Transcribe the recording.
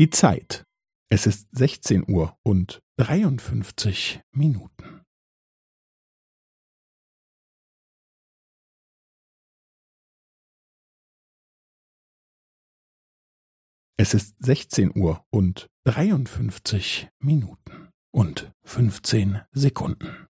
Die Zeit. Es ist 16 Uhr und 53 Minuten. Es ist 16 Uhr und 53 Minuten und 15 Sekunden.